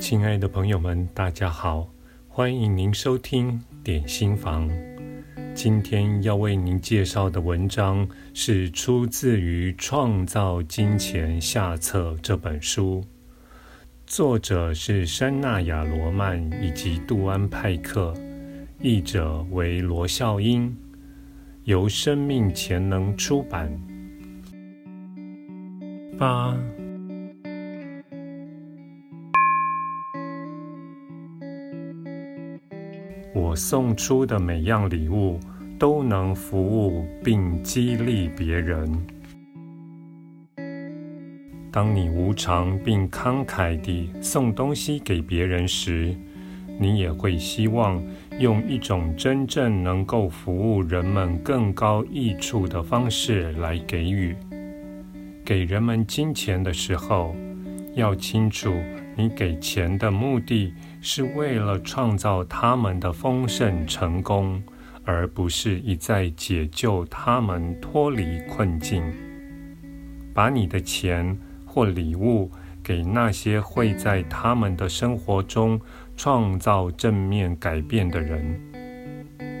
亲爱的朋友们，大家好，欢迎您收听点心房。今天要为您介绍的文章是出自于《创造金钱下册》这本书，作者是珊娜亚罗曼以及杜安派克，译者为罗孝英，由生命潜能出版。八。我送出的每样礼物都能服务并激励别人。当你无偿并慷慨地送东西给别人时，你也会希望用一种真正能够服务人们更高益处的方式来给予。给人们金钱的时候，要清楚。你给钱的目的是为了创造他们的丰盛成功，而不是一再解救他们脱离困境。把你的钱或礼物给那些会在他们的生活中创造正面改变的人。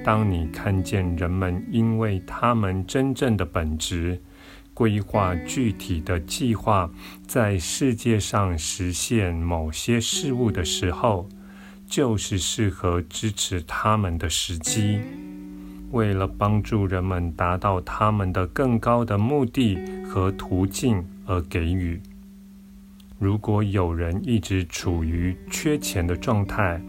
当你看见人们因为他们真正的本质，规划具体的计划，在世界上实现某些事物的时候，就是适合支持他们的时机。为了帮助人们达到他们的更高的目的和途径而给予。如果有人一直处于缺钱的状态，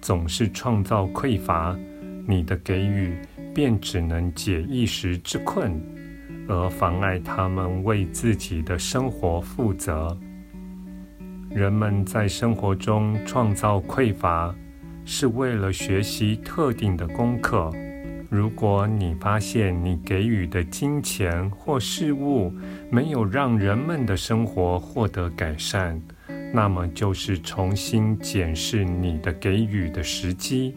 总是创造匮乏，你的给予便只能解一时之困。而妨碍他们为自己的生活负责。人们在生活中创造匮乏，是为了学习特定的功课。如果你发现你给予的金钱或事物没有让人们的生活获得改善，那么就是重新检视你的给予的时机。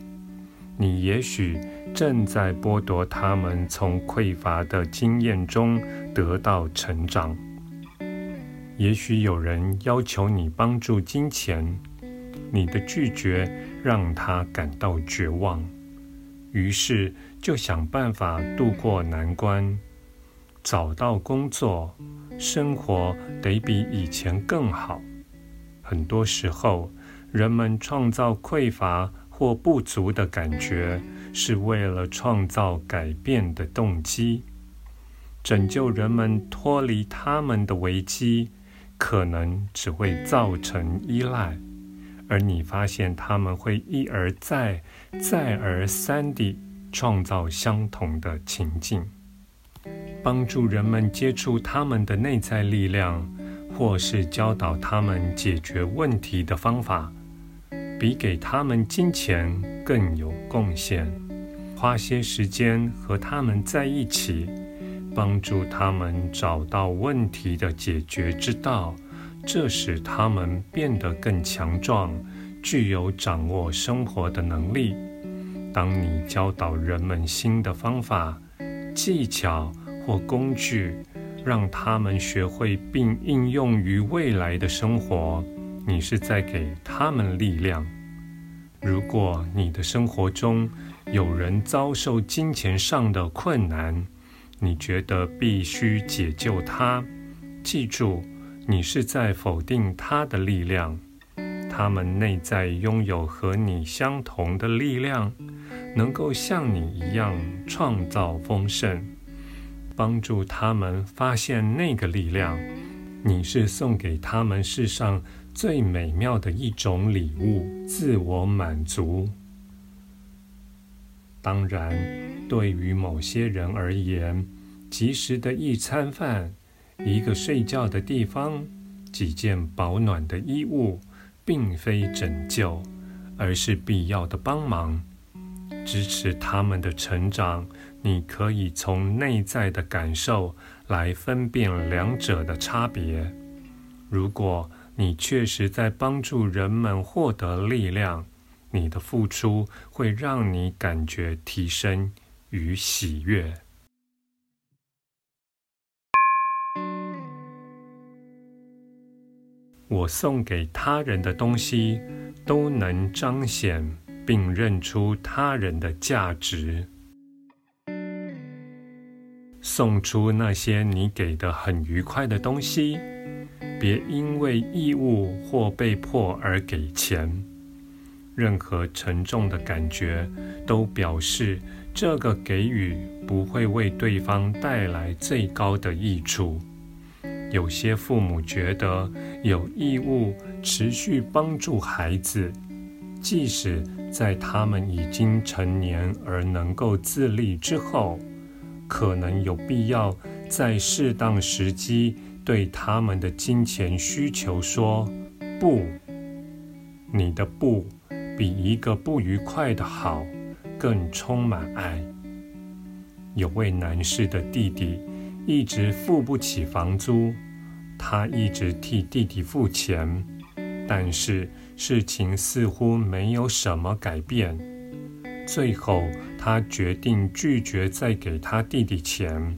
你也许正在剥夺他们从匮乏的经验中得到成长。也许有人要求你帮助金钱，你的拒绝让他感到绝望，于是就想办法度过难关，找到工作，生活得比以前更好。很多时候，人们创造匮乏。或不足的感觉，是为了创造改变的动机，拯救人们脱离他们的危机，可能只会造成依赖，而你发现他们会一而再、再而三地创造相同的情境，帮助人们接触他们的内在力量，或是教导他们解决问题的方法。比给他们金钱更有贡献，花些时间和他们在一起，帮助他们找到问题的解决之道，这使他们变得更强壮，具有掌握生活的能力。当你教导人们新的方法、技巧或工具，让他们学会并应用于未来的生活。你是在给他们力量。如果你的生活中有人遭受金钱上的困难，你觉得必须解救他，记住，你是在否定他的力量。他们内在拥有和你相同的力量，能够像你一样创造丰盛，帮助他们发现那个力量。你是送给他们世上最美妙的一种礼物——自我满足。当然，对于某些人而言，及时的一餐饭、一个睡觉的地方、几件保暖的衣物，并非拯救，而是必要的帮忙，支持他们的成长。你可以从内在的感受来分辨两者的差别。如果你确实在帮助人们获得力量，你的付出会让你感觉提升与喜悦。我送给他人的东西都能彰显并认出他人的价值。送出那些你给的很愉快的东西，别因为义务或被迫而给钱。任何沉重的感觉都表示这个给予不会为对方带来最高的益处。有些父母觉得有义务持续帮助孩子，即使在他们已经成年而能够自立之后。可能有必要在适当时机对他们的金钱需求说不。你的不比一个不愉快的好更充满爱。有位男士的弟弟一直付不起房租，他一直替弟弟付钱，但是事情似乎没有什么改变。最后，他决定拒绝再给他弟弟钱。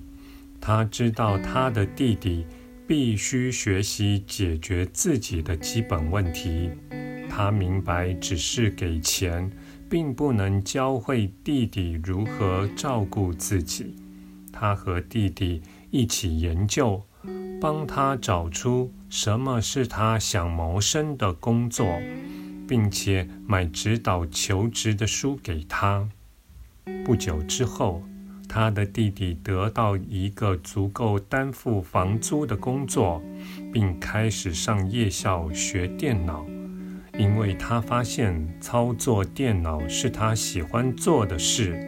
他知道他的弟弟必须学习解决自己的基本问题。他明白，只是给钱，并不能教会弟弟如何照顾自己。他和弟弟一起研究，帮他找出什么是他想谋生的工作。并且买指导求职的书给他。不久之后，他的弟弟得到一个足够担负房租的工作，并开始上夜校学电脑，因为他发现操作电脑是他喜欢做的事。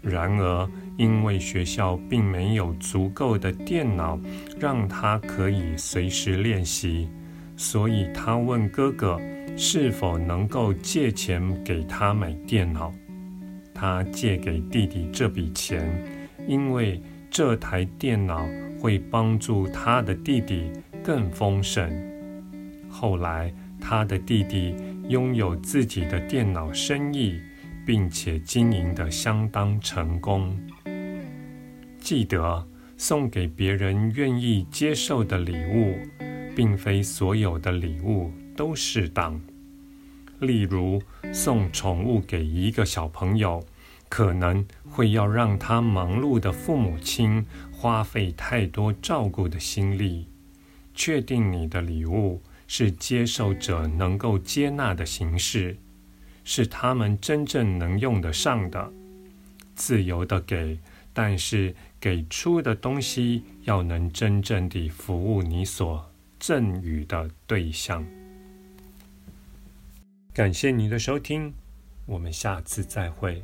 然而，因为学校并没有足够的电脑让他可以随时练习，所以他问哥哥。是否能够借钱给他买电脑？他借给弟弟这笔钱，因为这台电脑会帮助他的弟弟更丰盛。后来，他的弟弟拥有自己的电脑生意，并且经营得相当成功。记得，送给别人愿意接受的礼物，并非所有的礼物。都适当。例如，送宠物给一个小朋友，可能会要让他忙碌的父母亲花费太多照顾的心力。确定你的礼物是接受者能够接纳的形式，是他们真正能用得上的。自由的给，但是给出的东西要能真正地服务你所赠予的对象。感谢你的收听，我们下次再会。